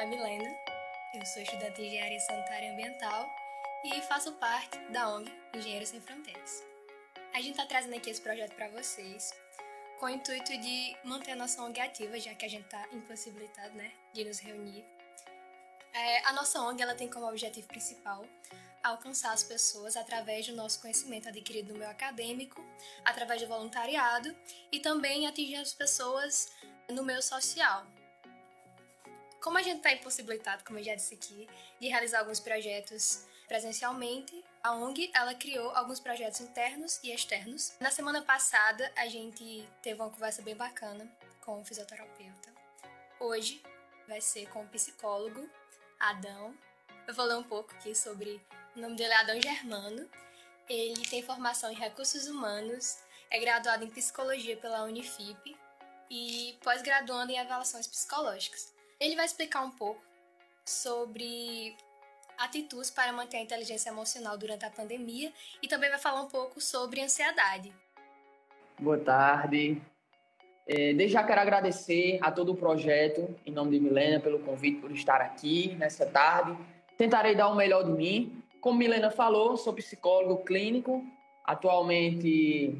é Milena, eu sou estudante de Engenharia Sanitária e Ambiental e faço parte da ONG Engenheiros Sem Fronteiras. A gente está trazendo aqui esse projeto para vocês com o intuito de manter a nossa ONG ativa, já que a gente está impossibilitado né, de nos reunir. É, a nossa ONG ela tem como objetivo principal alcançar as pessoas através do nosso conhecimento adquirido no meio acadêmico, através do voluntariado e também atingir as pessoas no meio social. Como a gente está impossibilitado, como eu já disse aqui, de realizar alguns projetos presencialmente, a ONG ela criou alguns projetos internos e externos. Na semana passada, a gente teve uma conversa bem bacana com o fisioterapeuta. Hoje vai ser com o psicólogo Adão. Eu vou ler um pouco aqui sobre o nome dele é Adão Germano. Ele tem formação em recursos humanos, é graduado em psicologia pela Unifip e pós-graduando em avaliações psicológicas. Ele vai explicar um pouco sobre atitudes para manter a inteligência emocional durante a pandemia e também vai falar um pouco sobre ansiedade. Boa tarde. É, desde já quero agradecer a todo o projeto, em nome de Milena, pelo convite por estar aqui nessa tarde. Tentarei dar o melhor de mim. Como Milena falou, sou psicólogo clínico. Atualmente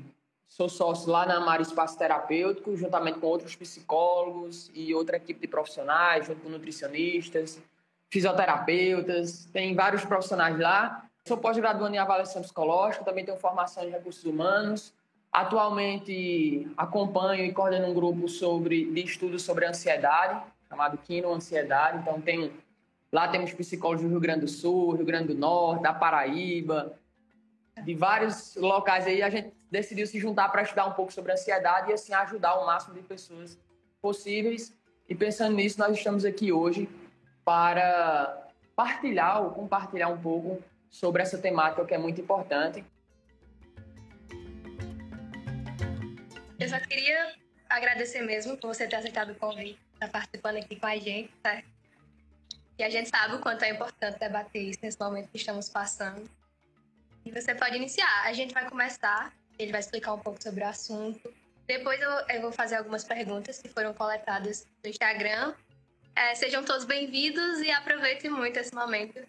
sou sócio lá na Mar Espaço Terapêutico, juntamente com outros psicólogos e outra equipe de profissionais, junto com nutricionistas, fisioterapeutas, tem vários profissionais lá. Sou pós-graduando em avaliação psicológica, também tenho formação em recursos humanos. Atualmente acompanho e coordeno um grupo sobre, de estudos sobre ansiedade, chamado Kino Ansiedade. Então tem, lá temos psicólogos do Rio Grande do Sul, Rio Grande do Norte, da Paraíba, de vários locais aí. A gente decidiu se juntar para estudar um pouco sobre ansiedade e assim ajudar o máximo de pessoas possíveis. E pensando nisso, nós estamos aqui hoje para partilhar ou compartilhar um pouco sobre essa temática que é muito importante. Eu só queria agradecer mesmo por você ter aceitado o convite, estar tá participando aqui com a gente, tá? E a gente sabe o quanto é importante debater isso nesse momento que estamos passando. E você pode iniciar. A gente vai começar, ele vai explicar um pouco sobre o assunto. Depois eu, eu vou fazer algumas perguntas que foram coletadas no Instagram é, sejam todos bem-vindos e aproveitem muito esse momento.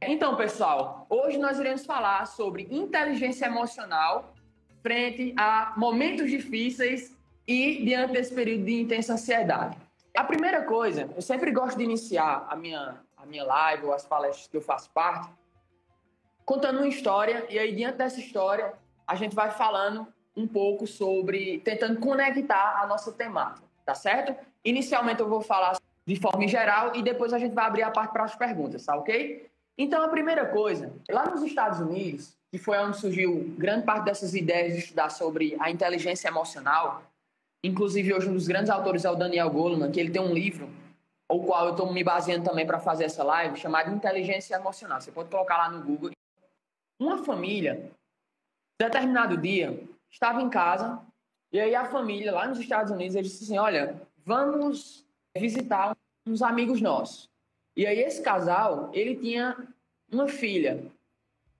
Então, pessoal, hoje nós iremos falar sobre inteligência emocional frente a momentos difíceis e diante desse período de intensa ansiedade. A primeira coisa, eu sempre gosto de iniciar a minha, a minha live ou as palestras que eu faço parte contando uma história e aí diante dessa história a gente vai falando um pouco sobre, tentando conectar a nossa temática, tá certo? Inicialmente eu vou falar de forma geral e depois a gente vai abrir a parte para as perguntas, tá ok? Então, a primeira coisa, lá nos Estados Unidos, que foi onde surgiu grande parte dessas ideias de estudar sobre a inteligência emocional, inclusive hoje um dos grandes autores é o Daniel Goleman, que ele tem um livro, o qual eu estou me baseando também para fazer essa live, chamado Inteligência Emocional. Você pode colocar lá no Google. Uma família, determinado dia, estava em casa e aí a família lá nos Estados Unidos eles disse assim, olha, vamos visitar uns amigos nossos. E aí esse casal, ele tinha uma filha.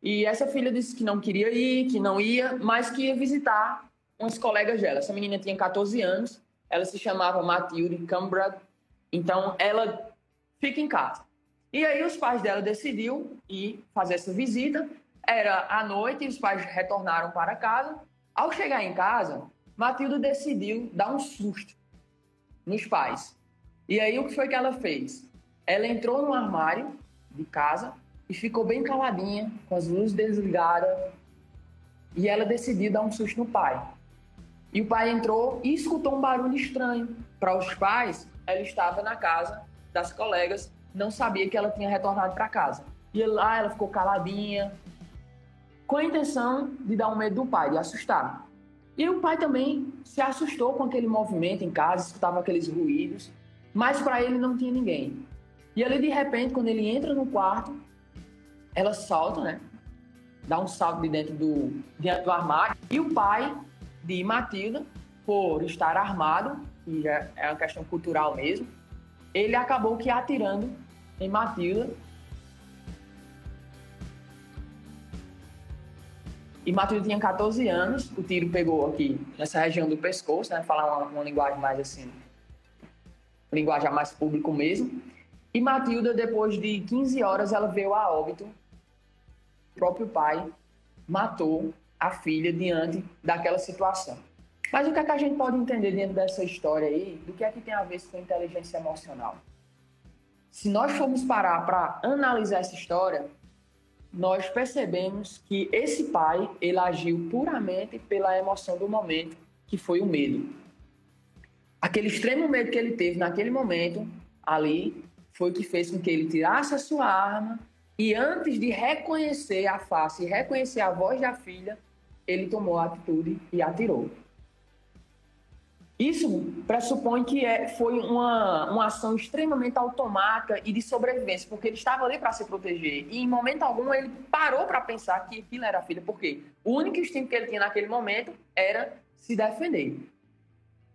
E essa filha disse que não queria ir, que não ia, mas que ia visitar umas colegas dela. Essa menina tinha 14 anos, ela se chamava Matilde Cambrad. Então ela fica em casa. E aí os pais dela decidiram ir fazer essa visita. Era à noite, os pais retornaram para casa ao chegar em casa, Matilda decidiu dar um susto nos pais. E aí o que foi que ela fez? Ela entrou no armário de casa e ficou bem caladinha, com as luzes desligadas, e ela decidiu dar um susto no pai. E o pai entrou e escutou um barulho estranho. Para os pais, ela estava na casa das colegas, não sabia que ela tinha retornado para casa. E lá ela ficou caladinha, com a intenção de dar um medo do pai, de assustar. E o pai também se assustou com aquele movimento em casa, escutava aqueles ruídos, mas para ele não tinha ninguém. E ali, de repente, quando ele entra no quarto, ela salta, né? Dá um salto de dentro do, dentro do armário. E o pai de Matilda, por estar armado, e é, uma questão cultural mesmo, ele acabou que atirando em Matilda e Matilde tinha 14 anos, o tiro pegou aqui nessa região do pescoço, né? Falar uma, uma linguagem mais assim, linguagem mais público mesmo. E Matilda, depois de 15 horas, ela veio a óbito. O próprio pai matou a filha diante daquela situação. Mas o que é que a gente pode entender dentro dessa história aí, do que é que tem a ver com inteligência emocional? Se nós formos parar para analisar essa história, nós percebemos que esse pai ele agiu puramente pela emoção do momento, que foi o medo. Aquele extremo medo que ele teve naquele momento ali foi o que fez com que ele tirasse a sua arma e antes de reconhecer a face reconhecer a voz da filha, ele tomou a atitude e atirou. Isso pressupõe que é, foi uma, uma ação extremamente automática e de sobrevivência, porque ele estava ali para se proteger. E em momento algum ele parou para pensar que aquilo era a filha, porque o único instinto que ele tinha naquele momento era se defender.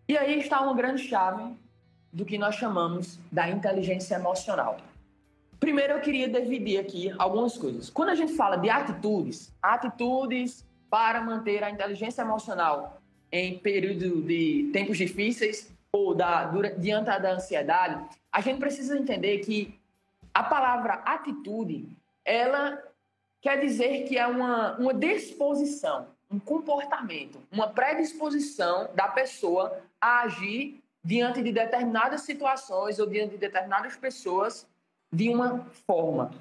E aí está uma grande chave do que nós chamamos da inteligência emocional. Primeiro eu queria dividir aqui algumas coisas. Quando a gente fala de atitudes, atitudes para manter a inteligência emocional em período de tempos difíceis ou da, diante da ansiedade, a gente precisa entender que a palavra atitude, ela quer dizer que é uma, uma disposição, um comportamento, uma predisposição da pessoa a agir diante de determinadas situações ou diante de determinadas pessoas de uma forma.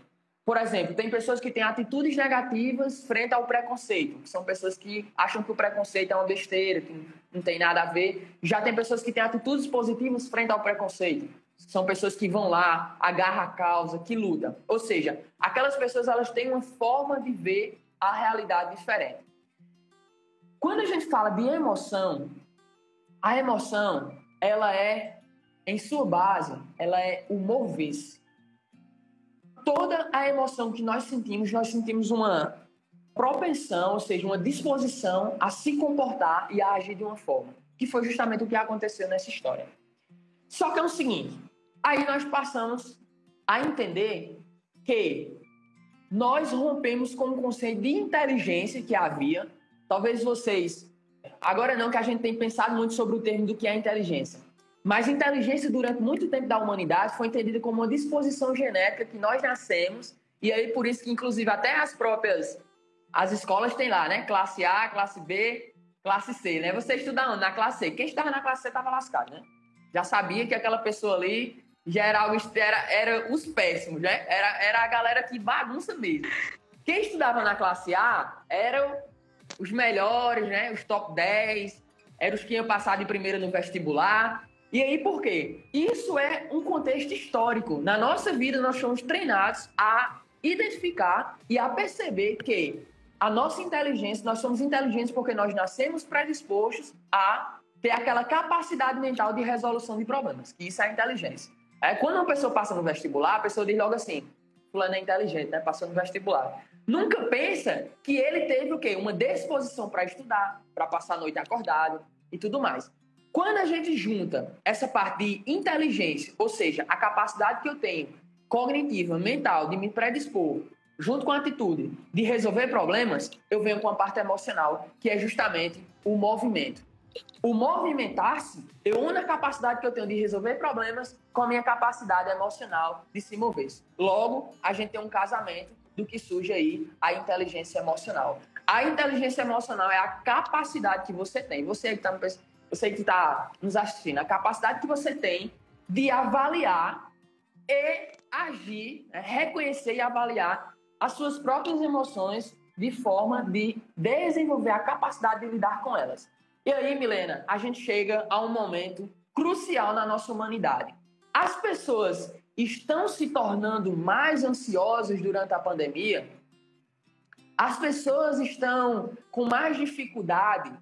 Por exemplo, tem pessoas que têm atitudes negativas frente ao preconceito, que são pessoas que acham que o preconceito é uma besteira, que não tem nada a ver. Já tem pessoas que têm atitudes positivas frente ao preconceito. São pessoas que vão lá, agarram a causa, que lutam. Ou seja, aquelas pessoas elas têm uma forma de ver a realidade diferente. Quando a gente fala de emoção, a emoção, ela é, em sua base, ela é o mover-se toda a emoção que nós sentimos, nós sentimos uma propensão, ou seja, uma disposição a se comportar e a agir de uma forma, que foi justamente o que aconteceu nessa história. Só que é o seguinte, aí nós passamos a entender que nós rompemos com o conceito de inteligência que havia. Talvez vocês, agora não que a gente tem pensado muito sobre o termo do que é inteligência, mas inteligência, durante muito tempo da humanidade, foi entendida como uma disposição genética que nós nascemos, e aí por isso que, inclusive, até as próprias as escolas têm lá, né? Classe A, classe B, classe C, né? Você estuda onde? Na classe C. Quem estava na classe C estava lascado, né? Já sabia que aquela pessoa ali já era algo, era, era os péssimos, né? Era, era a galera que bagunça mesmo. Quem estudava na classe A eram os melhores, né? Os top 10, eram os que iam passar de primeira no vestibular. E aí por quê? Isso é um contexto histórico. Na nossa vida, nós somos treinados a identificar e a perceber que a nossa inteligência, nós somos inteligentes porque nós nascemos predispostos a ter aquela capacidade mental de resolução de problemas. Isso é inteligência. É, quando uma pessoa passa no vestibular, a pessoa diz logo assim: fulano é inteligente, né? Passou no vestibular. Nunca pensa que ele teve o quê? Uma disposição para estudar, para passar a noite acordado e tudo mais. Quando a gente junta essa parte de inteligência, ou seja, a capacidade que eu tenho cognitiva, mental, de me predispor, junto com a atitude de resolver problemas, eu venho com a parte emocional, que é justamente o movimento. O movimentar-se, eu uno a capacidade que eu tenho de resolver problemas com a minha capacidade emocional de se mover. Logo, a gente tem um casamento do que surge aí a inteligência emocional. A inteligência emocional é a capacidade que você tem. Você que está me você que está nos assistindo, a capacidade que você tem de avaliar e agir, né, reconhecer e avaliar as suas próprias emoções de forma de desenvolver a capacidade de lidar com elas. E aí, Milena, a gente chega a um momento crucial na nossa humanidade. As pessoas estão se tornando mais ansiosas durante a pandemia? As pessoas estão com mais dificuldade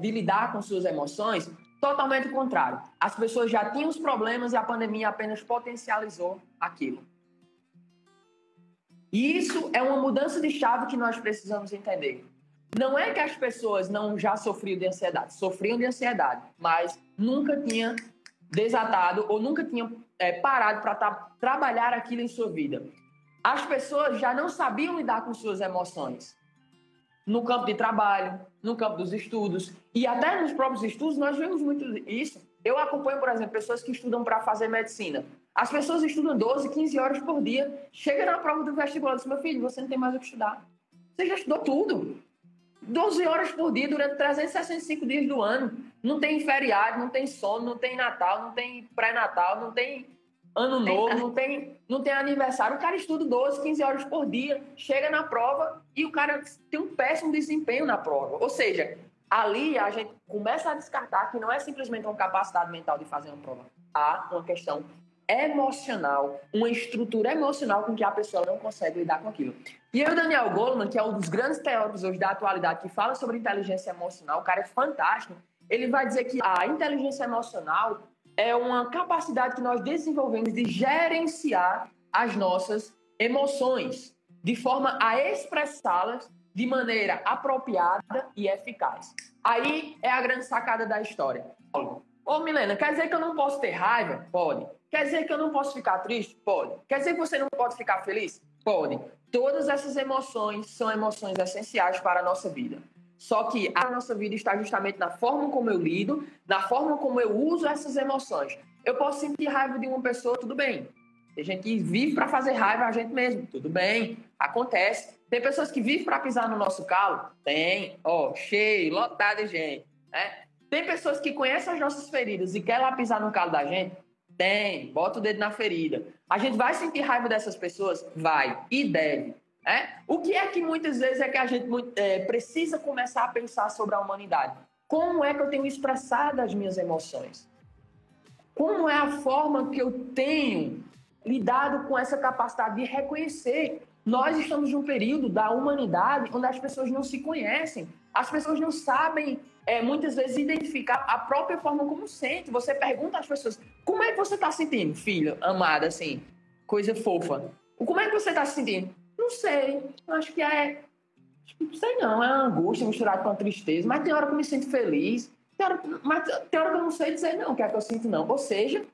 de lidar com suas emoções, totalmente o contrário. As pessoas já tinham os problemas e a pandemia apenas potencializou aquilo. E isso é uma mudança de chave que nós precisamos entender. Não é que as pessoas não já sofriam de ansiedade, sofriam de ansiedade, mas nunca tinham desatado ou nunca tinham é, parado para tra trabalhar aquilo em sua vida. As pessoas já não sabiam lidar com suas emoções. No campo de trabalho, no campo dos estudos. E até nos próprios estudos nós vemos muito isso. Eu acompanho, por exemplo, pessoas que estudam para fazer medicina. As pessoas estudam 12, 15 horas por dia. Chega na prova do vestibular e diz, meu filho, você não tem mais o que estudar. Você já estudou tudo. 12 horas por dia durante 365 dias do ano. Não tem feriado, não tem sono, não tem Natal, não tem pré-natal, não tem ano novo, não tem, não tem aniversário. O cara estuda 12, 15 horas por dia, chega na prova e o cara tem um péssimo desempenho na prova. Ou seja, ali a gente começa a descartar que não é simplesmente uma capacidade mental de fazer uma prova. Há uma questão emocional, uma estrutura emocional com que a pessoa não consegue lidar com aquilo. E o Daniel Goleman, que é um dos grandes teóricos hoje da atualidade, que fala sobre inteligência emocional, o cara é fantástico, ele vai dizer que a inteligência emocional é uma capacidade que nós desenvolvemos de gerenciar as nossas emoções, de forma a expressá-las de maneira apropriada e eficaz. Aí é a grande sacada da história. Ô, Milena, quer dizer que eu não posso ter raiva? Pode. Quer dizer que eu não posso ficar triste? Pode. Quer dizer que você não pode ficar feliz? Pode. Todas essas emoções são emoções essenciais para a nossa vida. Só que a nossa vida está justamente na forma como eu lido, na forma como eu uso essas emoções. Eu posso sentir raiva de uma pessoa, tudo bem. Tem gente que vive para fazer raiva a gente mesmo, tudo bem, acontece. Tem pessoas que vivem para pisar no nosso calo? Tem, ó, cheio, lotado de gente. Né? Tem pessoas que conhecem as nossas feridas e querem lá pisar no calo da gente? Tem, bota o dedo na ferida. A gente vai sentir raiva dessas pessoas? Vai, e deve. É? O que é que muitas vezes é que a gente é, precisa começar a pensar sobre a humanidade? Como é que eu tenho expressado as minhas emoções? Como é a forma que eu tenho lidado com essa capacidade de reconhecer? Nós estamos num período da humanidade onde as pessoas não se conhecem, as pessoas não sabem é, muitas vezes identificar a própria forma como sente. Você pergunta às pessoas: como é que você está sentindo, filho, amada, assim, coisa fofa? Como é que você está se sentindo? Não sei. Acho que é. Não sei não, é angústia misturada com a tristeza. Mas tem hora que eu me sinto feliz. Tem hora, mas tem hora que eu não sei dizer não, o que é que eu sinto não. Ou seja,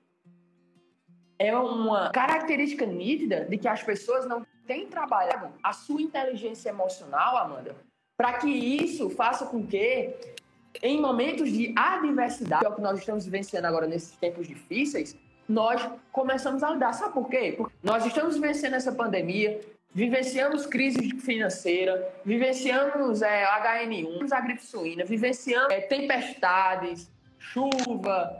é uma característica nítida de que as pessoas não têm trabalhado a sua inteligência emocional, Amanda, para que isso faça com que, em momentos de adversidade, que é o que nós estamos vivenciando agora nesses tempos difíceis, nós começamos a lidar. Sabe por quê? Porque nós estamos vencendo essa pandemia, vivenciamos crise financeira, vivenciamos é, HN1, a gripe suína, vivenciamos é, tempestades, chuva,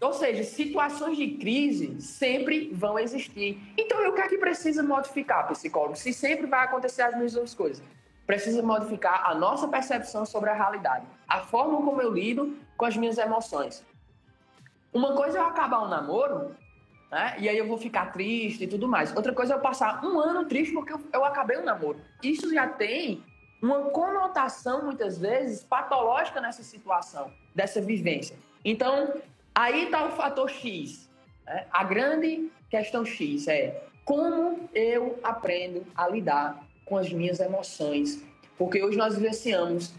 ou seja, situações de crise sempre vão existir. Então, o que é que precisa modificar, psicólogo? Se sempre vai acontecer as mesmas coisas. Precisa modificar a nossa percepção sobre a realidade, a forma como eu lido com as minhas emoções. Uma coisa é eu acabar um namoro né? E aí eu vou ficar triste e tudo mais. Outra coisa é eu passar um ano triste porque eu, eu acabei o namoro. Isso já tem uma conotação, muitas vezes, patológica nessa situação, dessa vivência. Então, aí está o fator X. Né? A grande questão X é como eu aprendo a lidar com as minhas emoções. Porque hoje nós vivenciamos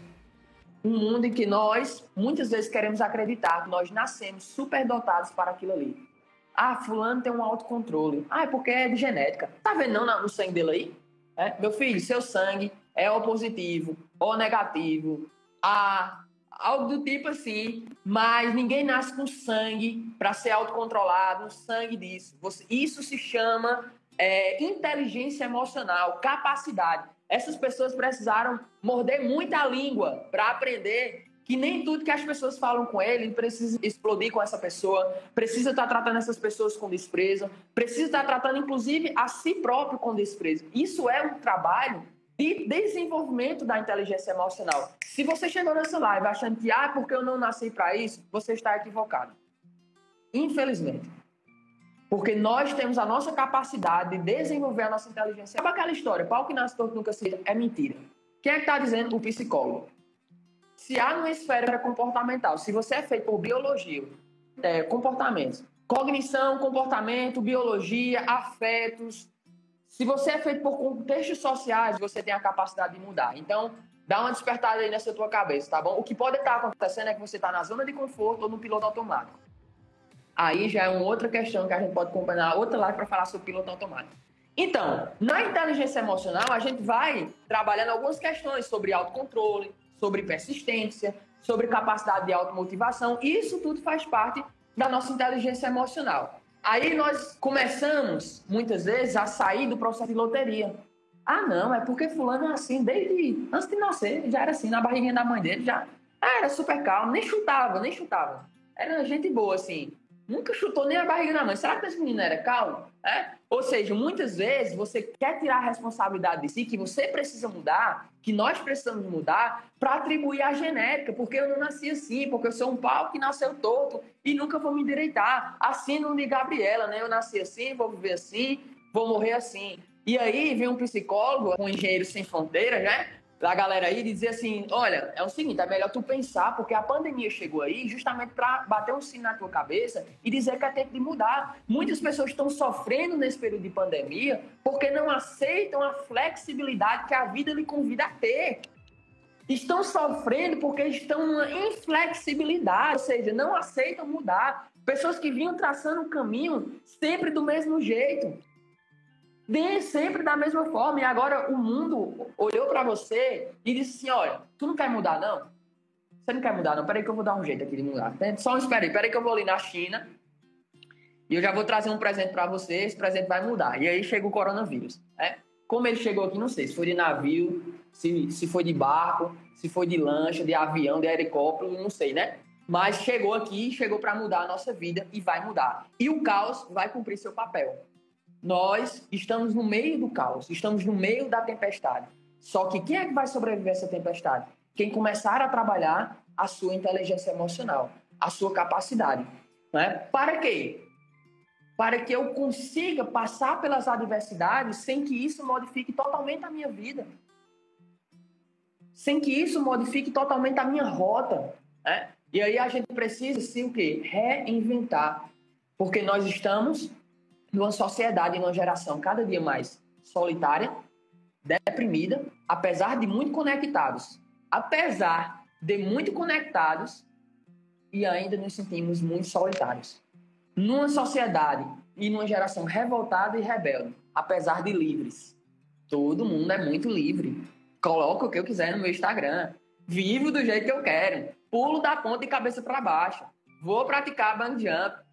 um mundo em que nós, muitas vezes, queremos acreditar que nós nascemos superdotados para aquilo ali. Ah, fulano tem um autocontrole. Ah, é porque é de genética. Tá vendo não no sangue dele aí? É? Meu filho, seu sangue é O positivo, O negativo, A, algo do tipo assim. Mas ninguém nasce com sangue para ser autocontrolado, sangue disso. Você, isso se chama é, inteligência emocional, capacidade. Essas pessoas precisaram morder muita língua para aprender que nem tudo que as pessoas falam com ele precisa explodir com essa pessoa, precisa estar tratando essas pessoas com desprezo, precisa estar tratando inclusive a si próprio com desprezo. Isso é um trabalho de desenvolvimento da inteligência emocional. Se você chegou nessa live achando que, ah, porque eu não nasci para isso, você está equivocado. Infelizmente. Porque nós temos a nossa capacidade de desenvolver a nossa inteligência. Sabe aquela história, pau que nasce torto nunca seja? É mentira. Quem é que está dizendo? O psicólogo. Se há uma esfera comportamental, se você é feito por biologia, é, comportamentos, cognição, comportamento, biologia, afetos, se você é feito por contextos sociais, você tem a capacidade de mudar. Então, dá uma despertada aí nessa tua cabeça, tá bom? O que pode estar acontecendo é que você está na zona de conforto ou no piloto automático. Aí já é uma outra questão que a gente pode acompanhar outra live para falar sobre piloto automático. Então, na inteligência emocional, a gente vai trabalhando algumas questões sobre autocontrole, sobre persistência, sobre capacidade de automotivação. Isso tudo faz parte da nossa inteligência emocional. Aí nós começamos, muitas vezes, a sair do processo de loteria. Ah, não, é porque fulano é assim, desde antes de nascer, já era assim, na barriguinha da mãe dele, já era super calmo, nem chutava, nem chutava. Era gente boa, assim. Nunca chutou nem a barriga da mãe. Será que esse menino era calmo? É? Ou seja, muitas vezes você quer tirar a responsabilidade de si, que você precisa mudar, que nós precisamos mudar, para atribuir a genética, porque eu não nasci assim, porque eu sou um pau que nasceu torto e nunca vou me endireitar. Assim não de Gabriela, né? Eu nasci assim, vou viver assim, vou morrer assim. E aí vem um psicólogo, um engenheiro sem fronteiras, né? Da galera aí dizer assim, olha, é o seguinte, é melhor tu pensar, porque a pandemia chegou aí justamente para bater um sino na tua cabeça e dizer que é tempo de mudar. Muitas pessoas estão sofrendo nesse período de pandemia porque não aceitam a flexibilidade que a vida lhe convida a ter. Estão sofrendo porque estão numa inflexibilidade, ou seja, não aceitam mudar. Pessoas que vinham traçando um caminho sempre do mesmo jeito. Dê sempre da mesma forma. E agora o mundo olhou para você e disse assim: olha, tu não quer mudar, não? Você não quer mudar, não? Peraí que eu vou dar um jeito aqui de mudar. Só espera aí, peraí que eu vou ali na China e eu já vou trazer um presente para você. Esse presente vai mudar. E aí chega o coronavírus. Né? Como ele chegou aqui, não sei. Se foi de navio, se, se foi de barco, se foi de lancha, de avião, de helicóptero, não sei, né? Mas chegou aqui, chegou para mudar a nossa vida e vai mudar. E o caos vai cumprir seu papel. Nós estamos no meio do caos, estamos no meio da tempestade. Só que quem é que vai sobreviver a essa tempestade? Quem começar a trabalhar a sua inteligência emocional, a sua capacidade. Né? Para quê? Para que eu consiga passar pelas adversidades sem que isso modifique totalmente a minha vida. Sem que isso modifique totalmente a minha rota. Né? E aí a gente precisa, sim, o quê? Reinventar. Porque nós estamos numa sociedade numa geração cada dia mais solitária, deprimida, apesar de muito conectados. Apesar de muito conectados e ainda nos sentimos muito solitários. Numa sociedade e numa geração revoltada e rebelde, apesar de livres. Todo mundo é muito livre. Coloco o que eu quiser no meu Instagram. Vivo do jeito que eu quero. Pulo da ponta de cabeça para baixo. Vou praticar bang jump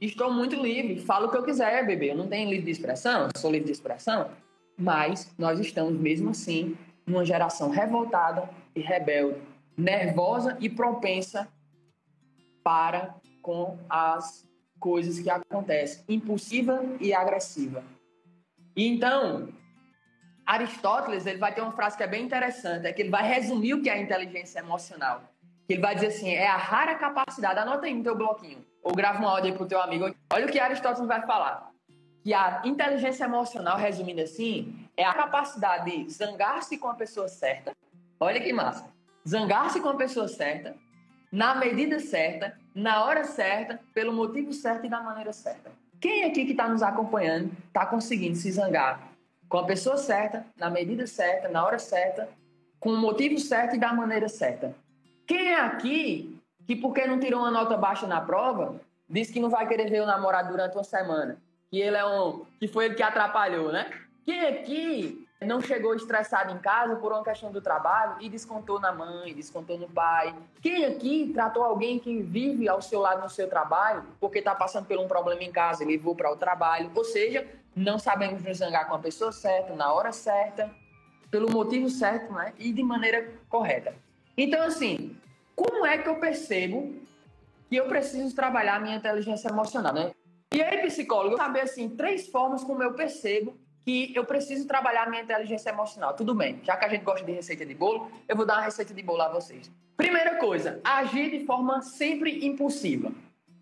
estou muito livre, falo o que eu quiser, bebê. Eu não tenho livre de expressão, sou livre de expressão, mas nós estamos mesmo assim numa geração revoltada e rebelde, nervosa e propensa para com as coisas que acontecem, impulsiva e agressiva. E então, Aristóteles ele vai ter uma frase que é bem interessante, é que ele vai resumir o que é inteligência emocional. Ele vai dizer assim, é a rara capacidade, anota aí no teu bloquinho, ou grava um áudio aí pro teu amigo. Olha o que Aristóteles vai falar. Que a inteligência emocional, resumindo assim, é a capacidade de zangar-se com a pessoa certa. Olha que massa. Zangar-se com a pessoa certa, na medida certa, na hora certa, pelo motivo certo e da maneira certa. Quem aqui que está nos acompanhando está conseguindo se zangar com a pessoa certa, na medida certa, na hora certa, com o motivo certo e da maneira certa? Quem é aqui que porque não tirou uma nota baixa na prova, disse que não vai querer ver o namorado durante uma semana. Que ele é um. que foi ele que atrapalhou, né? Quem aqui não chegou estressado em casa por uma questão do trabalho e descontou na mãe, descontou no pai? Quem aqui tratou alguém que vive ao seu lado no seu trabalho porque está passando por um problema em casa e levou para o trabalho? Ou seja, não sabemos nos zangar com a pessoa certa, na hora certa, pelo motivo certo né? e de maneira correta. Então, assim, como é que eu percebo que eu preciso trabalhar a minha inteligência emocional, né? E aí, psicólogo, saber assim, três formas como eu percebo que eu preciso trabalhar a minha inteligência emocional. Tudo bem, já que a gente gosta de receita de bolo, eu vou dar uma receita de bolo a vocês. Primeira coisa, agir de forma sempre impulsiva.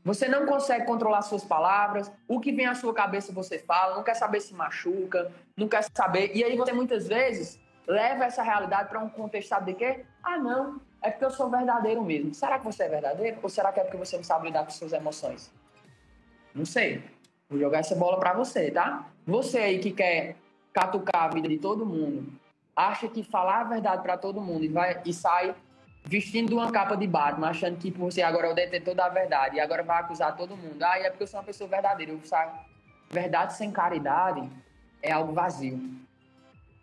Você não consegue controlar suas palavras, o que vem à sua cabeça você fala, não quer saber se machuca, não quer saber. E aí você muitas vezes leva essa realidade para um contexto de quê? Ah, não, é porque eu sou verdadeiro mesmo. Será que você é verdadeiro? Ou será que é porque você não sabe lidar com suas emoções? Não sei. Vou jogar essa bola para você, tá? Você aí que quer catucar a vida de todo mundo, acha que falar a verdade para todo mundo e, vai, e sai vestindo uma capa de Batman, achando que você agora é o detentor da verdade e agora vai acusar todo mundo. Ah, é porque eu sou uma pessoa verdadeira. Eu saio verdade sem caridade. é algo vazio.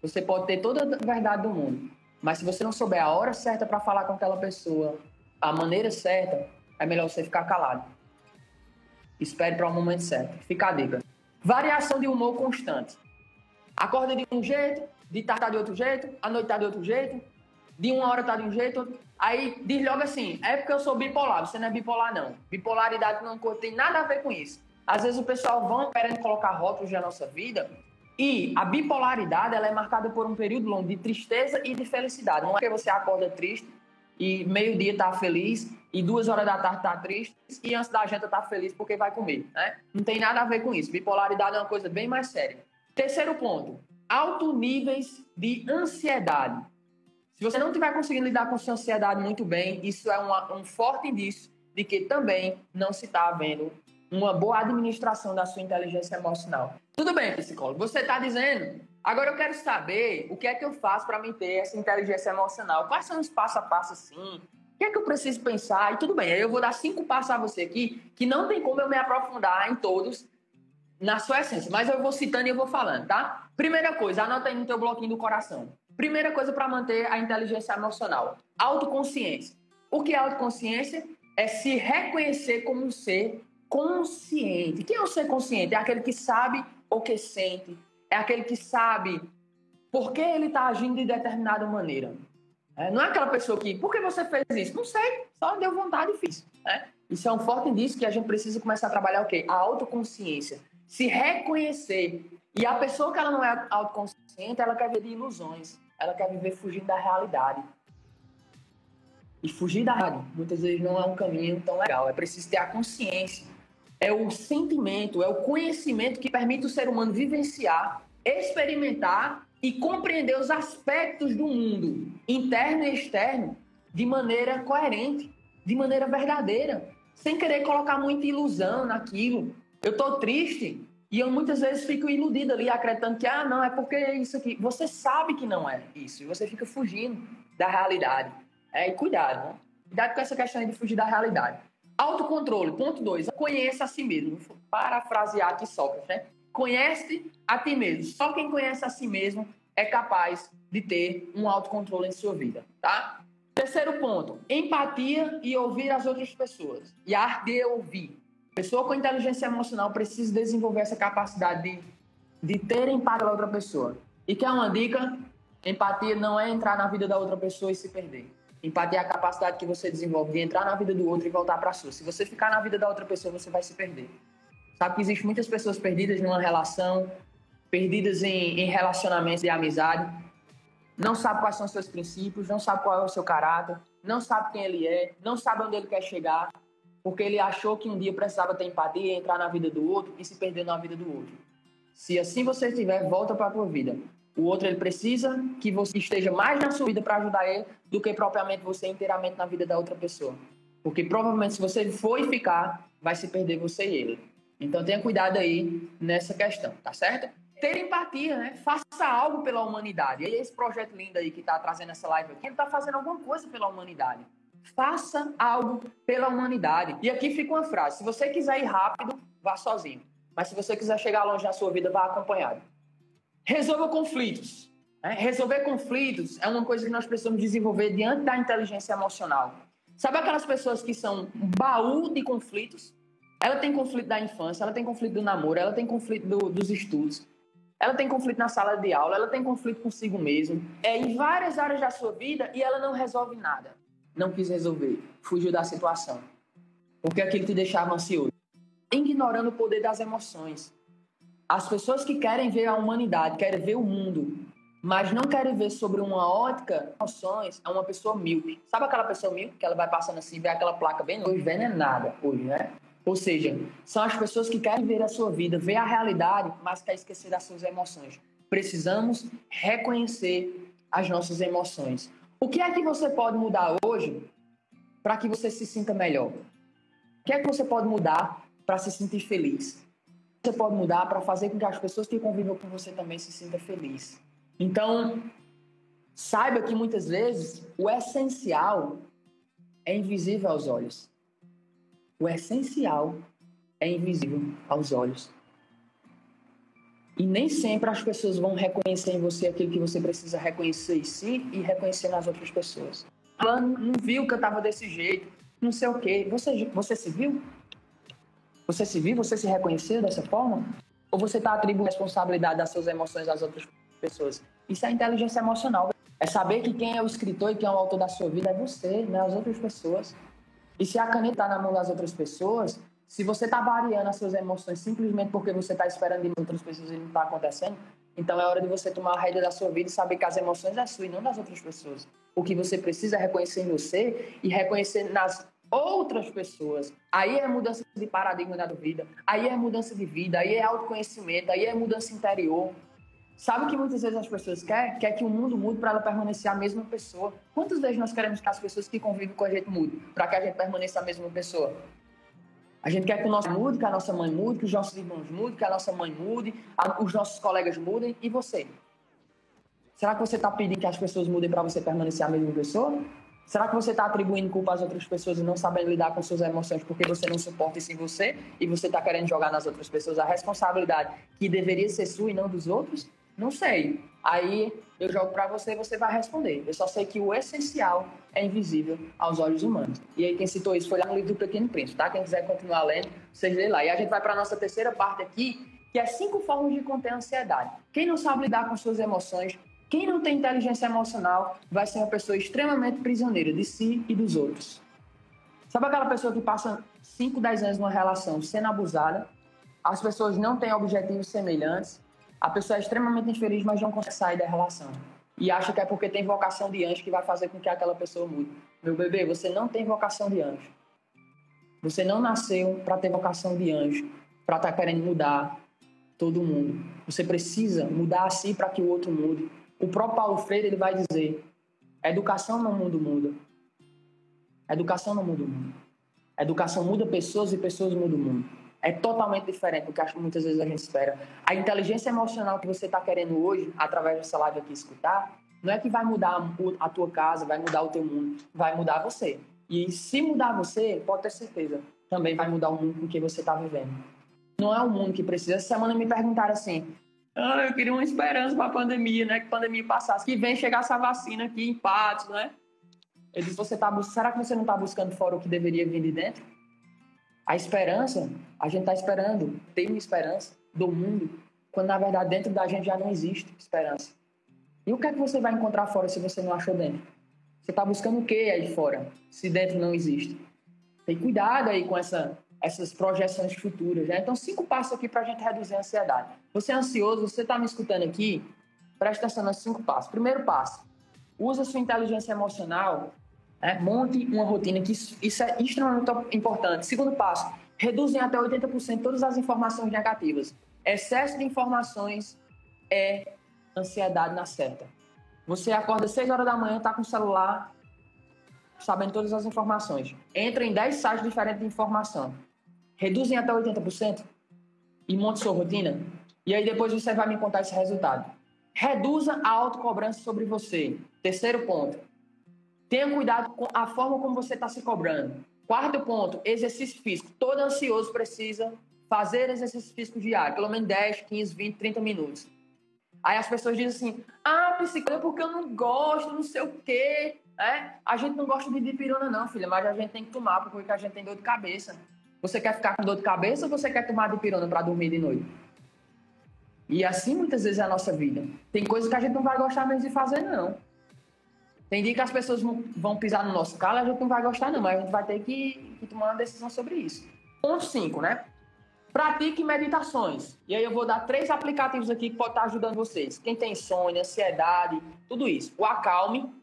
Você pode ter toda a verdade do mundo, mas se você não souber a hora certa para falar com aquela pessoa, a maneira certa, é melhor você ficar calado. Espere para o momento certo. Fica a dica. Variação de humor constante. Acorda de um jeito, de tarde tá de outro jeito, à noite tá de outro jeito, de uma hora tá de um jeito, aí diz logo assim, é porque eu sou bipolar, você não é bipolar não. Bipolaridade não tem nada a ver com isso. Às vezes o pessoal vão querendo colocar rótulos na nossa vida e a bipolaridade ela é marcada por um período longo de tristeza e de felicidade. Não é que você acorda triste e meio-dia tá feliz e duas horas da tarde tá triste e antes da janta tá feliz porque vai comer, né? Não tem nada a ver com isso. Bipolaridade é uma coisa bem mais séria. Terceiro ponto, alto níveis de ansiedade. Se você não estiver conseguindo lidar com sua ansiedade muito bem, isso é uma, um forte indício de que também não se está havendo uma boa administração da sua inteligência emocional. Tudo bem, psicólogo, você está dizendo. Agora eu quero saber o que é que eu faço para manter essa inteligência emocional. Quais são os passo a passo assim? O que é que eu preciso pensar? E tudo bem, eu vou dar cinco passos a você aqui, que não tem como eu me aprofundar em todos na sua essência, mas eu vou citando e eu vou falando, tá? Primeira coisa, anota aí no teu bloquinho do coração. Primeira coisa para manter a inteligência emocional: autoconsciência. O que é autoconsciência? É se reconhecer como um ser consciente. Quem é o ser consciente? É aquele que sabe o que sente, é aquele que sabe por que ele está agindo de determinada maneira. É, não é aquela pessoa que, por que você fez isso? Não sei, só deu vontade e fiz. Né? Isso é um forte indício que a gente precisa começar a trabalhar o quê? A autoconsciência. Se reconhecer. E a pessoa que ela não é autoconsciente, ela quer viver de ilusões. Ela quer viver fugindo da realidade. E fugir da realidade, muitas vezes, não é um caminho tão legal. É preciso ter a consciência. É o sentimento, é o conhecimento que permite o ser humano vivenciar, experimentar e compreender os aspectos do mundo, interno e externo, de maneira coerente, de maneira verdadeira, sem querer colocar muita ilusão naquilo. Eu estou triste, e eu muitas vezes fico iludido ali, acreditando que, ah, não, é porque é isso aqui. Você sabe que não é isso. E você fica fugindo da realidade. É, e cuidado, né? Cuidado com essa questão de fugir da realidade. Autocontrole. Ponto 2. Conheça a si mesmo. Parafrasear aqui Sócrates, né? Conhece a ti mesmo. Só quem conhece a si mesmo é capaz de ter um autocontrole em sua vida, tá? Terceiro ponto. Empatia e ouvir as outras pessoas. E a arte de ouvir. Pessoa com inteligência emocional precisa desenvolver essa capacidade de, de ter empatia pela outra pessoa. E quer uma dica? Empatia não é entrar na vida da outra pessoa e se perder. Empatia é a capacidade que você desenvolve de entrar na vida do outro e voltar para a sua. Se você ficar na vida da outra pessoa, você vai se perder. Sabe que existem muitas pessoas perdidas numa relação, perdidas em, em relacionamentos de amizade, não sabe quais são os seus princípios, não sabe qual é o seu caráter, não sabe quem ele é, não sabe onde ele quer chegar, porque ele achou que um dia precisava ter empatia, entrar na vida do outro e se perder na vida do outro. Se assim você estiver, volta para a tua vida. O outro ele precisa que você esteja mais na sua vida para ajudar ele do que propriamente você inteiramente na vida da outra pessoa. Porque provavelmente se você for e ficar, vai se perder você e ele. Então tenha cuidado aí nessa questão, tá certo? Ter empatia, né? Faça algo pela humanidade. E esse projeto lindo aí que está trazendo essa live aqui, ele está fazendo alguma coisa pela humanidade. Faça algo pela humanidade. E aqui fica uma frase: se você quiser ir rápido, vá sozinho. Mas se você quiser chegar longe na sua vida, vá acompanhado. Resolva conflitos. Né? Resolver conflitos é uma coisa que nós precisamos desenvolver diante da inteligência emocional. Sabe aquelas pessoas que são um baú de conflitos? Ela tem conflito da infância, ela tem conflito do namoro, ela tem conflito do, dos estudos, ela tem conflito na sala de aula, ela tem conflito consigo mesma, é em várias áreas da sua vida e ela não resolve nada não quis resolver, fugiu da situação. Porque aquilo te deixava ansioso. Ignorando o poder das emoções. As pessoas que querem ver a humanidade, querem ver o mundo, mas não querem ver sobre uma ótica emoções, é uma pessoa míope. Sabe aquela pessoa míope que ela vai passando assim, vê aquela placa bem hoje nada hoje, né? Ou seja, são as pessoas que querem ver a sua vida, ver a realidade, mas querem esquecer das suas emoções. Precisamos reconhecer as nossas emoções. O que é que você pode mudar hoje para que você se sinta melhor? O que é que você pode mudar para se sentir feliz? Você pode mudar para fazer com que as pessoas que convivem com você também se sintam felizes. Então, saiba que muitas vezes o essencial é invisível aos olhos. O essencial é invisível aos olhos. E nem sempre as pessoas vão reconhecer em você aquilo que você precisa reconhecer em si e reconhecer nas outras pessoas. Ela não viu que eu estava desse jeito, não sei o quê. Você, você se viu? Você se viu? Você se reconheceu dessa forma? Ou você está atribuindo responsabilidade das suas emoções às outras pessoas? Isso é inteligência emocional. É saber que quem é o escritor e quem é o autor da sua vida é você, não é as outras pessoas. E se a caneta está na mão das outras pessoas, se você está variando as suas emoções simplesmente porque você está esperando de outras pessoas e não está acontecendo, então é hora de você tomar a rédea da sua vida e saber que as emoções é sua e não das outras pessoas. O que você precisa é reconhecer em você e reconhecer nas outras pessoas. Aí é mudança de paradigma da vida, aí é mudança de vida, aí é autoconhecimento, aí é mudança interior. Sabe que muitas vezes as pessoas querem? Quer que o mundo mude para ela permanecer a mesma pessoa. Quantas vezes nós queremos que as pessoas que convivem com a gente mudem para que a gente permaneça a mesma pessoa? A gente quer que o nosso mude, que a nossa mãe mude, que os nossos irmãos mudem, que a nossa mãe mude, a, os nossos colegas mudem. E você? Será que você está pedindo que as pessoas mudem para você permanecer a mesma pessoa? Será que você está atribuindo culpa às outras pessoas e não sabendo lidar com suas emoções porque você não suporta isso em você e você está querendo jogar nas outras pessoas a responsabilidade que deveria ser sua e não dos outros? Não sei. Aí eu jogo para você e você vai responder. Eu só sei que o essencial é invisível aos olhos humanos. E aí quem citou isso foi lá no livro do Pequeno Príncipe, tá? Quem quiser continuar lendo, vocês lêem lá. E a gente vai para nossa terceira parte aqui, que é cinco formas de conter a ansiedade. Quem não sabe lidar com suas emoções, quem não tem inteligência emocional, vai ser uma pessoa extremamente prisioneira de si e dos outros. Sabe aquela pessoa que passa 5, 10 anos numa relação sendo abusada? As pessoas não têm objetivos semelhantes, a pessoa é extremamente infeliz, mas não consegue sair da relação. E acha que é porque tem vocação de anjo que vai fazer com que aquela pessoa mude. Meu bebê, você não tem vocação de anjo. Você não nasceu para ter vocação de anjo, para estar tá querendo mudar todo mundo. Você precisa mudar a si para que o outro mude. O próprio Paulo Freire ele vai dizer: educação no mundo muda. Educação no mundo muda. Educação muda pessoas e pessoas mudam o mundo é totalmente diferente do que acho que muitas vezes a gente espera. A inteligência emocional que você está querendo hoje, através dessa live aqui escutar, não é que vai mudar a tua casa, vai mudar o teu mundo, vai mudar você. E se mudar você, pode ter certeza, também vai mudar o mundo com que você está vivendo. Não é o mundo que precisa. Essa semana me perguntaram assim: ah, eu queria uma esperança para a pandemia, né? Que a pandemia passasse, que vem chegar essa vacina aqui em Patos, né? Eu disse: você tá, será que você não está buscando fora o que deveria vir de dentro? A esperança, a gente está esperando, tem uma esperança do mundo, quando na verdade dentro da gente já não existe esperança. E o que é que você vai encontrar fora se você não achou dentro? Você está buscando o que aí fora, se dentro não existe? Tem cuidado aí com essa, essas projeções futuras. Né? Então, cinco passos aqui para a gente reduzir a ansiedade. Você é ansioso, você está me escutando aqui? Presta atenção nos cinco passos. Primeiro passo, usa sua inteligência emocional né? Monte uma rotina, que isso, isso é extremamente importante. Segundo passo, reduzem até 80% todas as informações negativas. Excesso de informações é ansiedade na certa. Você acorda às 6 horas da manhã, está com o celular, sabendo todas as informações. Entra em 10 sites diferentes de informação. Reduzem até 80% e monte sua rotina. E aí depois você vai me contar esse resultado. Reduza a autocobrança sobre você. Terceiro ponto. Tenha cuidado com a forma como você está se cobrando. Quarto ponto, exercício físico. Todo ansioso precisa fazer exercício físico diário, pelo menos 10, 15, 20, 30 minutos. Aí as pessoas dizem assim: ah, psicólogo, porque eu não gosto, não sei o quê. É? A gente não gosta de dipirona, não, filha, mas a gente tem que tomar porque a gente tem dor de cabeça. Você quer ficar com dor de cabeça ou você quer tomar dipirona para dormir de noite? E assim muitas vezes é a nossa vida. Tem coisas que a gente não vai gostar mesmo de fazer, não. Tem dia que as pessoas vão pisar no nosso calo, a gente não vai gostar, não, mas a gente vai ter que, que tomar uma decisão sobre isso. Ponto 5, né? Pratique meditações. E aí eu vou dar três aplicativos aqui que podem estar ajudando vocês. Quem tem insônia, ansiedade, tudo isso. O Acalme,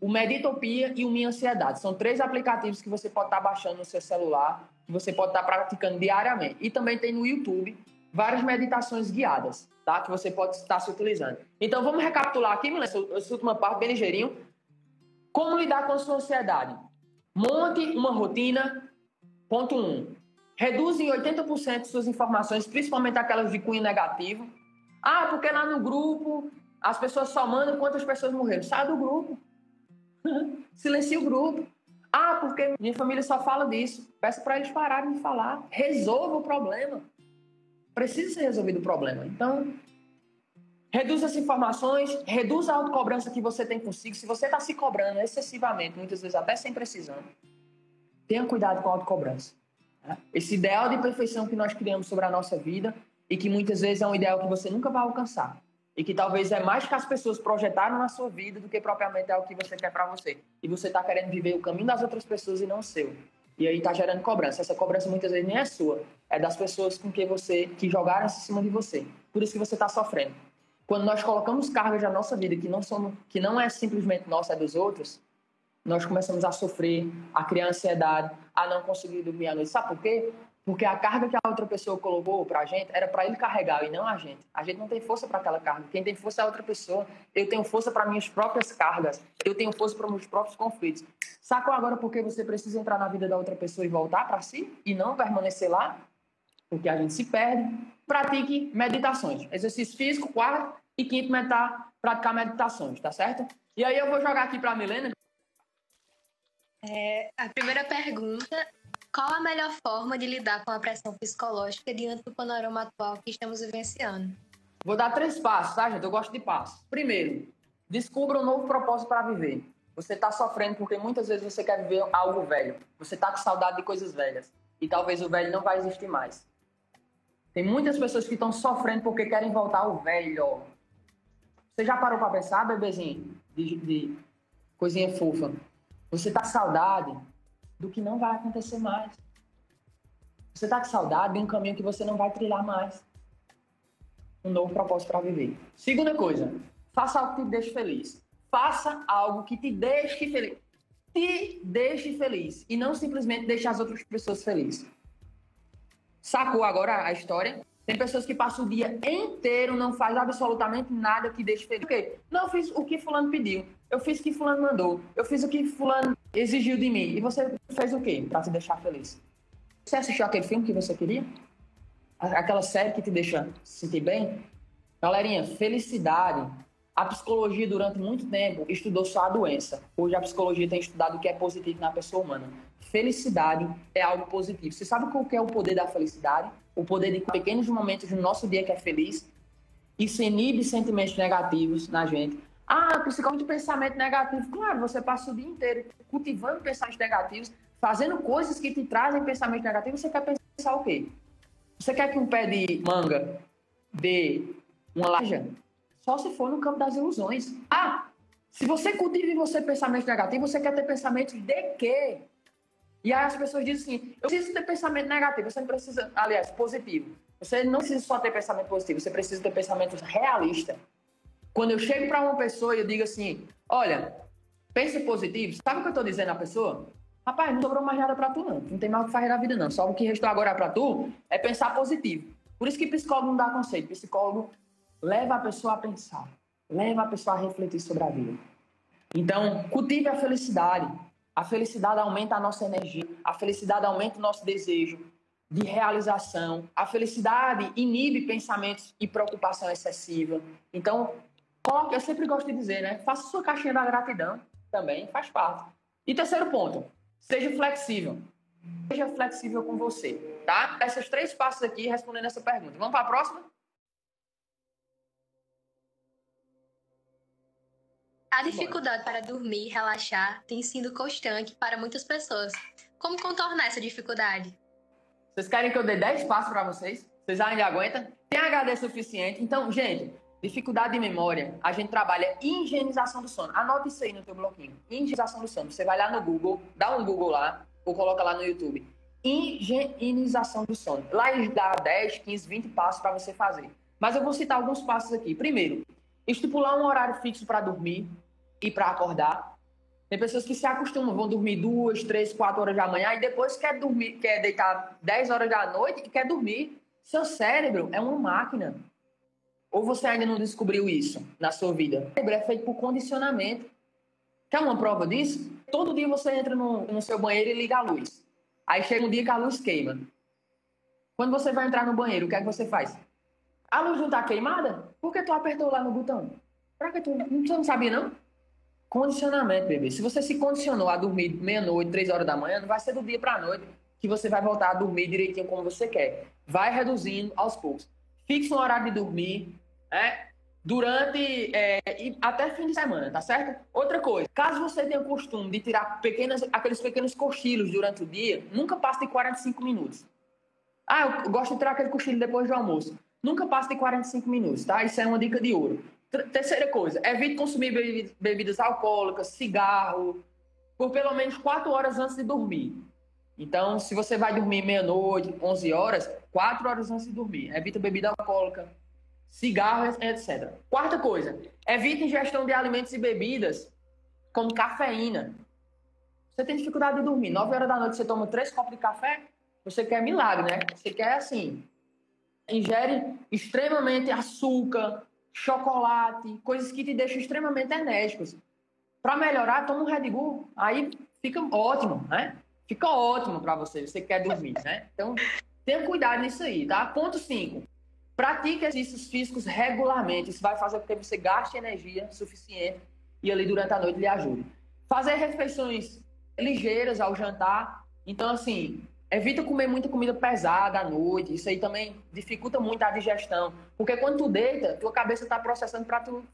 o Meditopia e o Minha Ansiedade. São três aplicativos que você pode estar baixando no seu celular, que você pode estar praticando diariamente. E também tem no YouTube várias meditações guiadas, tá? Que você pode estar se utilizando. Então vamos recapitular aqui, Milena, essa última parte bem ligeirinho. Como lidar com a sua ansiedade? Monte uma rotina. Ponto 1. Um. Reduz em 80% suas informações, principalmente aquelas de cunho negativo. Ah, porque lá no grupo as pessoas só mandam quantas pessoas morreram. Sai do grupo. Silencie o grupo. Ah, porque minha família só fala disso. Peça para eles pararem de falar. Resolva o problema. precisa ser resolvido o problema. Então, reduz as informações, reduz a autocobrança que você tem consigo. Se você está se cobrando excessivamente, muitas vezes até sem precisão, tenha cuidado com a autocobrança. Né? Esse ideal de perfeição que nós criamos sobre a nossa vida e que muitas vezes é um ideal que você nunca vai alcançar. E que talvez é mais que as pessoas projetaram na sua vida do que propriamente é o que você quer para você. E você está querendo viver o caminho das outras pessoas e não o seu. E aí está gerando cobrança. Essa cobrança muitas vezes nem é sua, é das pessoas com que você que jogaram em cima de você. Por isso que você está sofrendo. Quando nós colocamos cargas na nossa vida que não somos, que não é simplesmente nossa, é dos outros, nós começamos a sofrer, a criar ansiedade, a não conseguir dormir à noite. Sabe por quê? Porque a carga que a outra pessoa colocou para a gente era para ele carregar e não a gente. A gente não tem força para aquela carga. Quem tem força é a outra pessoa. Eu tenho força para minhas próprias cargas. Eu tenho força para meus próprios conflitos. Sacou agora porque você precisa entrar na vida da outra pessoa e voltar para si e não permanecer lá? Porque a gente se perde. Pratique meditações. Exercício físico, quarto. E quinto, meditar, praticar meditações, tá certo? E aí eu vou jogar aqui para a Milena. É, a primeira pergunta qual a melhor forma de lidar com a pressão psicológica diante do panorama atual que estamos vivenciando? Vou dar três passos, tá, gente? Eu gosto de passos. Primeiro, descubra um novo propósito para viver. Você está sofrendo porque muitas vezes você quer viver algo velho. Você está com saudade de coisas velhas. E talvez o velho não vai existir mais. Tem muitas pessoas que estão sofrendo porque querem voltar ao velho. Você já parou para pensar, bebezinho? De, de coisinha fofa. Você está com saudade do que não vai acontecer mais. Você está com saudade de um caminho que você não vai trilhar mais. Um novo propósito para viver. Segunda coisa, faça algo que te deixe feliz. Faça algo que te deixe feliz. Te deixe feliz. E não simplesmente deixe as outras pessoas felizes. Sacou agora a história? Tem pessoas que passam o dia inteiro, não faz absolutamente nada que deixe feliz. Por quê? Não fiz o que fulano pediu. Eu fiz o que fulano mandou. Eu fiz o que fulano exigiu de mim. E você fez o quê para te deixar feliz? Você assistiu aquele filme que você queria? Aquela série que te deixa se sentir bem? Galerinha, felicidade. A psicologia, durante muito tempo, estudou só a doença. Hoje, a psicologia tem estudado o que é positivo na pessoa humana. Felicidade é algo positivo. Você sabe qual é o poder da felicidade? O poder de pequenos momentos no nosso dia que é feliz. Isso inibe sentimentos negativos na gente. Ah, de pensamento negativo. Claro, você passa o dia inteiro cultivando pensamentos negativos, fazendo coisas que te trazem pensamento negativo. Você quer pensar o quê? Você quer que um pé de manga dê uma laranja? Só se for no campo das ilusões. Ah, se você cultiva em você pensamento negativo, você quer ter pensamentos de quê? E aí as pessoas dizem assim: eu preciso ter pensamento negativo. Você não precisa, aliás, positivo. Você não precisa só ter pensamento positivo, você precisa ter pensamentos realistas. Quando eu chego para uma pessoa e eu digo assim, olha, pense positivo, sabe o que eu estou dizendo à pessoa? Rapaz, não sobrou mais nada para tu não, não tem mais o que fazer na vida não, só o que restou agora para tu é pensar positivo. Por isso que psicólogo não dá conceito, psicólogo leva a pessoa a pensar, leva a pessoa a refletir sobre a vida. Então, cultive a felicidade. A felicidade aumenta a nossa energia, a felicidade aumenta o nosso desejo de realização. A felicidade inibe pensamentos e preocupação excessiva. Então, Coloque, eu sempre gosto de dizer, né? Faça sua caixinha da gratidão também, faz parte. E terceiro ponto, seja flexível. Seja flexível com você, tá? Esses três passos aqui respondendo essa pergunta. Vamos para a próxima? A dificuldade para dormir e relaxar tem sido constante para muitas pessoas. Como contornar essa dificuldade? Vocês querem que eu dê 10 passos para vocês? Vocês ainda aguentam? Tem HD suficiente? Então, gente, Dificuldade de memória, a gente trabalha higienização do sono. Anota isso aí no teu bloquinho. Higienização do sono. Você vai lá no Google, dá um Google lá, ou coloca lá no YouTube. Higienização do sono. Lá dá 10, 15, 20 passos para você fazer. Mas eu vou citar alguns passos aqui. Primeiro, estipular um horário fixo para dormir e para acordar. Tem pessoas que se acostumam, vão dormir duas, três, quatro horas da manhã e depois quer dormir, quer deitar 10 horas da noite e quer dormir. Seu cérebro é uma máquina. Ou você ainda não descobriu isso na sua vida? O cérebro é feito por condicionamento. Quer uma prova disso? Todo dia você entra no, no seu banheiro e liga a luz. Aí chega um dia que a luz queima. Quando você vai entrar no banheiro, o que é que você faz? A luz não está queimada? Por que tu apertou lá no botão? Pra que tu, tu não sabia, não? Condicionamento, bebê. Se você se condicionou a dormir meia-noite, três horas da manhã, não vai ser do dia para a noite. que você vai voltar a dormir direitinho como você quer. Vai reduzindo aos poucos. Fixe um horário de dormir, né? Durante é, até fim de semana, tá certo? Outra coisa, caso você tenha o costume de tirar pequenas, aqueles pequenos cochilos durante o dia, nunca passe de 45 minutos. Ah, eu gosto de tirar aquele cochilo depois do almoço. Nunca passe de 45 minutos, tá? Isso é uma dica de ouro. Terceira coisa, evite consumir bebidas alcoólicas, cigarro, por pelo menos 4 horas antes de dormir. Então, se você vai dormir meia-noite, 11 horas, 4 horas antes de dormir. Evita bebida alcoólica, cigarro, etc. Quarta coisa, evite ingestão de alimentos e bebidas como cafeína. Você tem dificuldade de dormir. 9 horas da noite você toma 3 copos de café, você quer milagre, né? Você quer assim. Ingere extremamente açúcar, chocolate, coisas que te deixam extremamente enérgicos. Para melhorar, toma um Red Bull, aí fica ótimo, né? Fica ótimo para você, você quer dormir, né? Então, tenha cuidado nisso aí, tá? Ponto 5. Pratique exercícios físicos regularmente. Isso vai fazer com que você gaste energia suficiente e ali durante a noite lhe ajude. Fazer refeições ligeiras ao jantar. Então, assim, Evita comer muita comida pesada à noite. Isso aí também dificulta muito a digestão. Porque quando tu deita, tua cabeça está processando para tu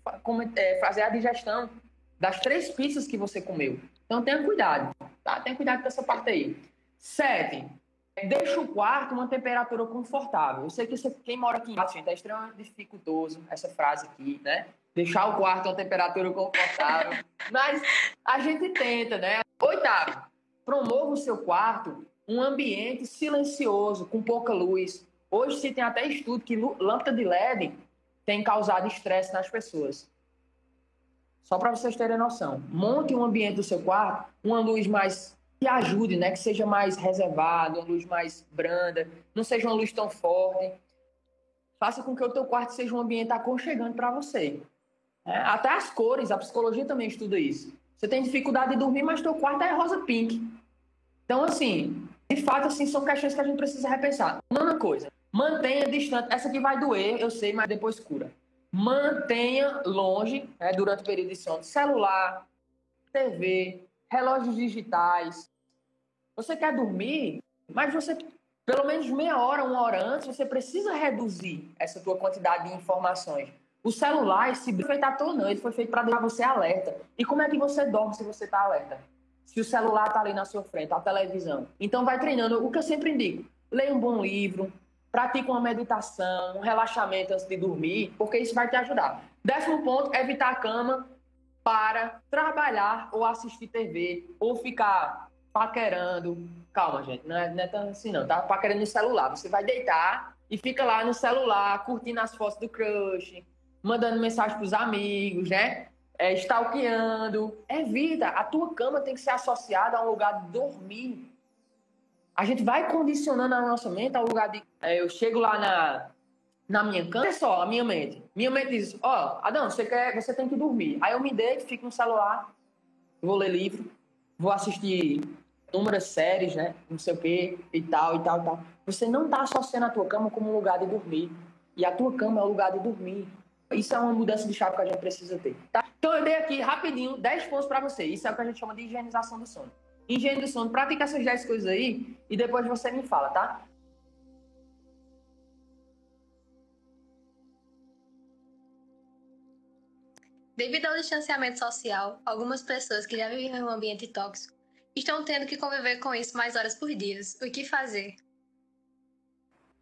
é, fazer a digestão das três pizzas que você comeu. Então tenha cuidado, tá? Tenha cuidado com essa parte aí. Sete, deixa o quarto uma temperatura confortável. Eu sei que você, quem mora aqui em gente, é extremamente dificultoso essa frase aqui, né? Deixar o quarto uma temperatura confortável. Mas a gente tenta, né? Oitavo, promova o seu quarto um ambiente silencioso, com pouca luz. Hoje se tem até estudo que lâmpada de LED tem causado estresse nas pessoas. Só para vocês terem noção. Monte um ambiente do seu quarto, uma luz mais que ajude, né? Que seja mais reservada, uma luz mais branda, não seja uma luz tão forte. Faça com que o teu quarto seja um ambiente aconchegante para você. É, até as cores, a psicologia também estuda isso. Você tem dificuldade de dormir, mas teu quarto é rosa pink. Então, assim, de fato, assim, são questões que a gente precisa repensar. Nona coisa, mantenha distante. Essa aqui vai doer, eu sei, mas depois cura. Mantenha longe, né, durante o período de sono, celular, TV, relógios digitais. Você quer dormir, mas você, pelo menos meia hora, uma hora antes, você precisa reduzir essa tua quantidade de informações. O celular, esse feito à toa, não, ele foi feito para deixar você alerta. E como é que você dorme se você está alerta? Se o celular está ali na sua frente, a televisão. Então vai treinando. O que eu sempre indico, leia um bom livro, pratique uma meditação, um relaxamento antes de dormir, porque isso vai te ajudar. Décimo ponto, evitar a cama para trabalhar ou assistir TV, ou ficar paquerando. Calma, gente, não é, não é tão assim não, tá paquerando no celular. Você vai deitar e fica lá no celular, curtindo as fotos do crush, mandando mensagem pros amigos, né? É, stalkeando. Evita. A tua cama tem que ser associada a um lugar de dormir. A gente vai condicionando a nossa mente ao lugar de. É, eu chego lá na, na minha cama, é só a minha mente. Minha mente diz: Ó, oh, Adão, você, quer, você tem que dormir. Aí eu me deito, fico no celular, vou ler livro, vou assistir inúmeras séries, né? Não sei o quê, e tal, e tal, e tal. Você não está associando a tua cama como um lugar de dormir. E a tua cama é o lugar de dormir. Isso é uma mudança de chave que a gente precisa ter. Tá? Então eu dei aqui rapidinho 10 pontos para você. Isso é o que a gente chama de higienização do sono. Higiene do sono, pratica essas 10 coisas aí e depois você me fala, tá? Devido ao distanciamento social, algumas pessoas que já vivem em um ambiente tóxico estão tendo que conviver com isso mais horas por dia. O que fazer?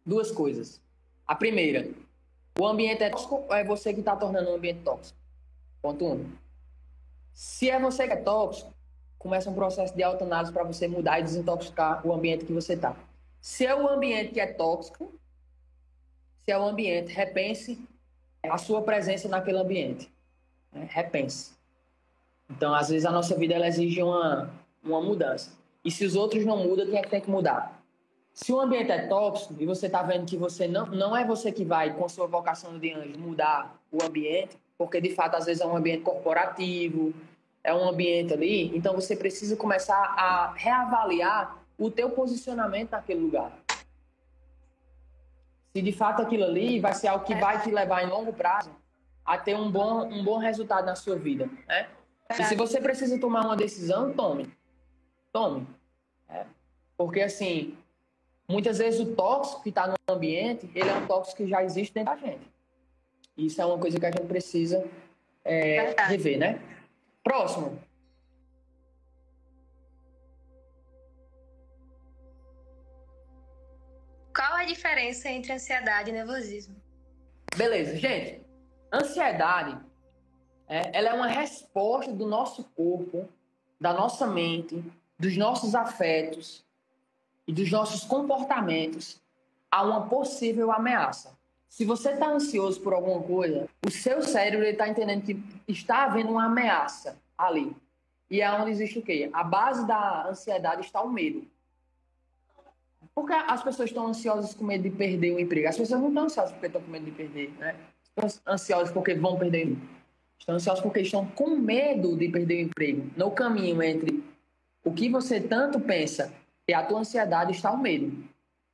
Duas coisas. A primeira, o ambiente é tóxico ou é você que está tornando o ambiente tóxico? Ponto um. Se é você que é tóxico, começa um processo de autoanálise para você mudar e desintoxicar o ambiente que você está. Se é o ambiente que é tóxico, se é o ambiente, repense a sua presença naquele ambiente. Né? Repense. Então, às vezes, a nossa vida ela exige uma, uma mudança. E se os outros não mudam, quem é que tem que mudar? Se o ambiente é tóxico e você está vendo que você não, não é você que vai, com sua vocação de anjo, mudar o ambiente, porque de fato às vezes é um ambiente corporativo, é um ambiente ali, então você precisa começar a reavaliar o teu posicionamento naquele lugar. Se de fato aquilo ali vai ser algo que vai te levar em longo prazo a ter um bom, um bom resultado na sua vida, né? E se você precisa tomar uma decisão, tome. Tome. É. Porque, assim, muitas vezes o tóxico que está no ambiente, ele é um tóxico que já existe dentro da gente. Isso é uma coisa que a gente precisa é, rever, né? Próximo. Qual a diferença entre ansiedade e nervosismo? Beleza, gente. Ansiedade, é, ela é uma resposta do nosso corpo, da nossa mente, dos nossos afetos e dos nossos comportamentos a uma possível ameaça. Se você está ansioso por alguma coisa, o seu cérebro está entendendo que está havendo uma ameaça ali. E é onde existe o quê? A base da ansiedade está o medo. Por que as pessoas estão ansiosas com medo de perder o emprego? As pessoas não estão ansiosas porque estão com medo de perder, né? Estão ansiosas porque vão perder. Estão ansiosas porque estão com medo de perder o emprego. No caminho entre o que você tanto pensa e a tua ansiedade está o medo.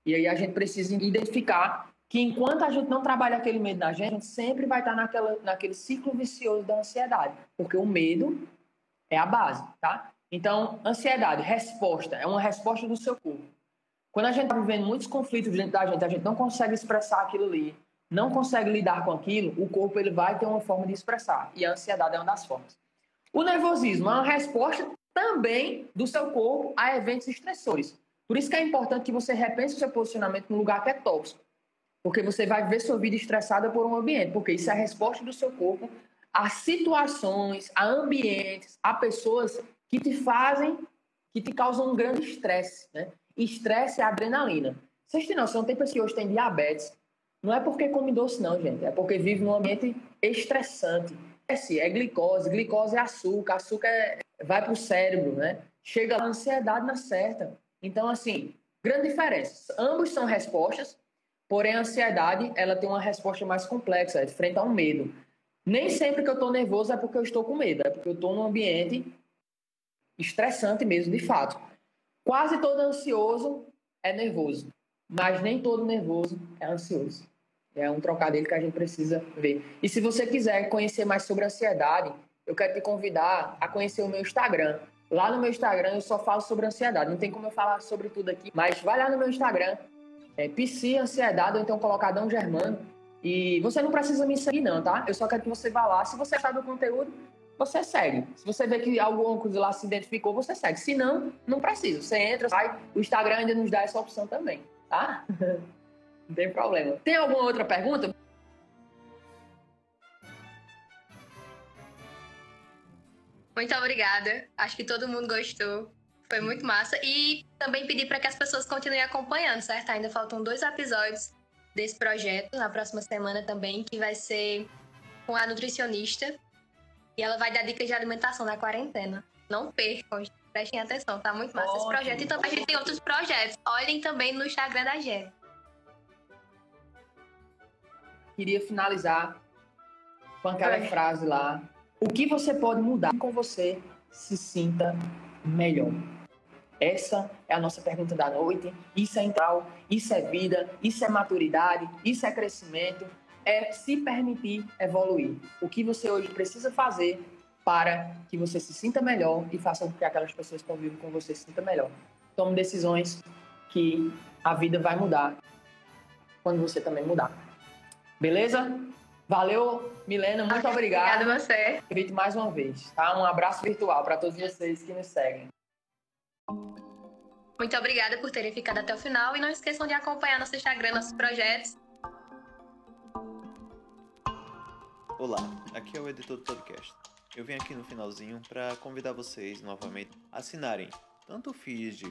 E aí a gente precisa identificar que enquanto a gente não trabalha aquele medo na gente, a gente sempre vai estar naquela, naquele ciclo vicioso da ansiedade, porque o medo é a base, tá? Então, ansiedade, resposta, é uma resposta do seu corpo. Quando a gente está vivendo muitos conflitos dentro da gente, a gente não consegue expressar aquilo ali, não consegue lidar com aquilo, o corpo ele vai ter uma forma de expressar, e a ansiedade é uma das formas. O nervosismo é uma resposta também do seu corpo a eventos estressores. Por isso que é importante que você repense o seu posicionamento no lugar que é tóxico. Porque você vai ver sua vida estressada por um ambiente, porque isso é a resposta do seu corpo a situações, a ambientes, a pessoas que te fazem, que te causam um grande estresse, né? Estresse é adrenalina. Vocês têm noção, tem pessoas que hoje têm diabetes. Não é porque come doce, não, gente. É porque vive num ambiente estressante. É glicose, glicose é açúcar, açúcar é... vai para o cérebro, né? Chega a ansiedade na certa. Então, assim, grande diferença. Ambos são respostas, Porém, a ansiedade, ela tem uma resposta mais complexa, é frente ao medo. Nem sempre que eu estou nervoso é porque eu estou com medo, é porque eu estou num ambiente estressante mesmo, de fato. Quase todo ansioso é nervoso, mas nem todo nervoso é ansioso. É um trocadilho que a gente precisa ver. E se você quiser conhecer mais sobre ansiedade, eu quero te convidar a conhecer o meu Instagram. Lá no meu Instagram eu só falo sobre ansiedade. Não tem como eu falar sobre tudo aqui, mas vai lá no meu Instagram, é, PC, ansiedade, ou então colocadão germano. E você não precisa me seguir, não, tá? Eu só quero que você vá lá. Se você achar do conteúdo, você segue. Se você vê que alguma coisa lá se identificou, você segue. Se não, não precisa. Você entra, sai. O Instagram ainda nos dá essa opção também, tá? não tem problema. Tem alguma outra pergunta? Muito obrigada. Acho que todo mundo gostou. Foi muito massa. E também pedir para que as pessoas continuem acompanhando, certo? Ainda faltam dois episódios desse projeto na próxima semana também, que vai ser com a nutricionista. E ela vai dar dicas de alimentação na quarentena. Não percam, prestem atenção, tá muito massa Ótimo. esse projeto. E também a gente tem outros projetos. Olhem também no Instagram da Gê. Queria finalizar com aquela Oi. frase lá. O que você pode mudar com você se sinta melhor? Essa é a nossa pergunta da noite. Isso é entral, isso é vida, isso é maturidade, isso é crescimento, é se permitir evoluir. O que você hoje precisa fazer para que você se sinta melhor e faça com que aquelas pessoas que convivem com você se sintam melhor. Tome decisões que a vida vai mudar quando você também mudar. Beleza? Valeu, Milena, muito obrigado. Obrigada a você. Convite mais uma vez, tá? Um abraço virtual para todos vocês que nos seguem. Muito obrigada por terem ficado até o final e não esqueçam de acompanhar nosso Instagram, nossos projetos. Olá, aqui é o editor do podcast. Eu vim aqui no finalzinho para convidar vocês novamente a assinarem tanto o feed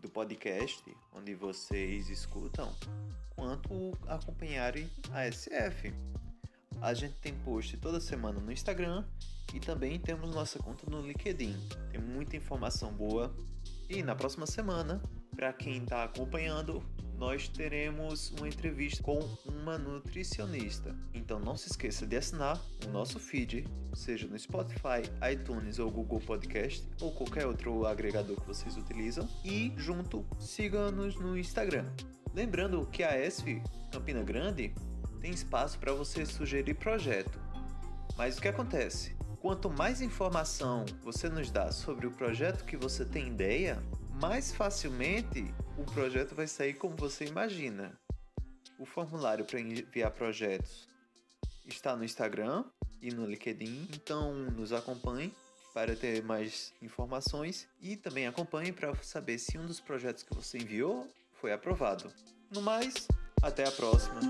do podcast, onde vocês escutam, quanto acompanharem a SF. A gente tem post toda semana no Instagram e também temos nossa conta no LinkedIn. Tem muita informação boa e na próxima semana, para quem está acompanhando, nós teremos uma entrevista com uma nutricionista. Então não se esqueça de assinar o nosso feed, seja no Spotify, iTunes ou Google Podcast ou qualquer outro agregador que vocês utilizam e junto siga-nos no Instagram. Lembrando que a ESF Campina Grande tem espaço para você sugerir projeto. Mas o que acontece? Quanto mais informação você nos dá sobre o projeto que você tem ideia, mais facilmente o projeto vai sair como você imagina. O formulário para enviar projetos está no Instagram e no LinkedIn, então nos acompanhe para ter mais informações e também acompanhe para saber se um dos projetos que você enviou foi aprovado. No mais, até a próxima!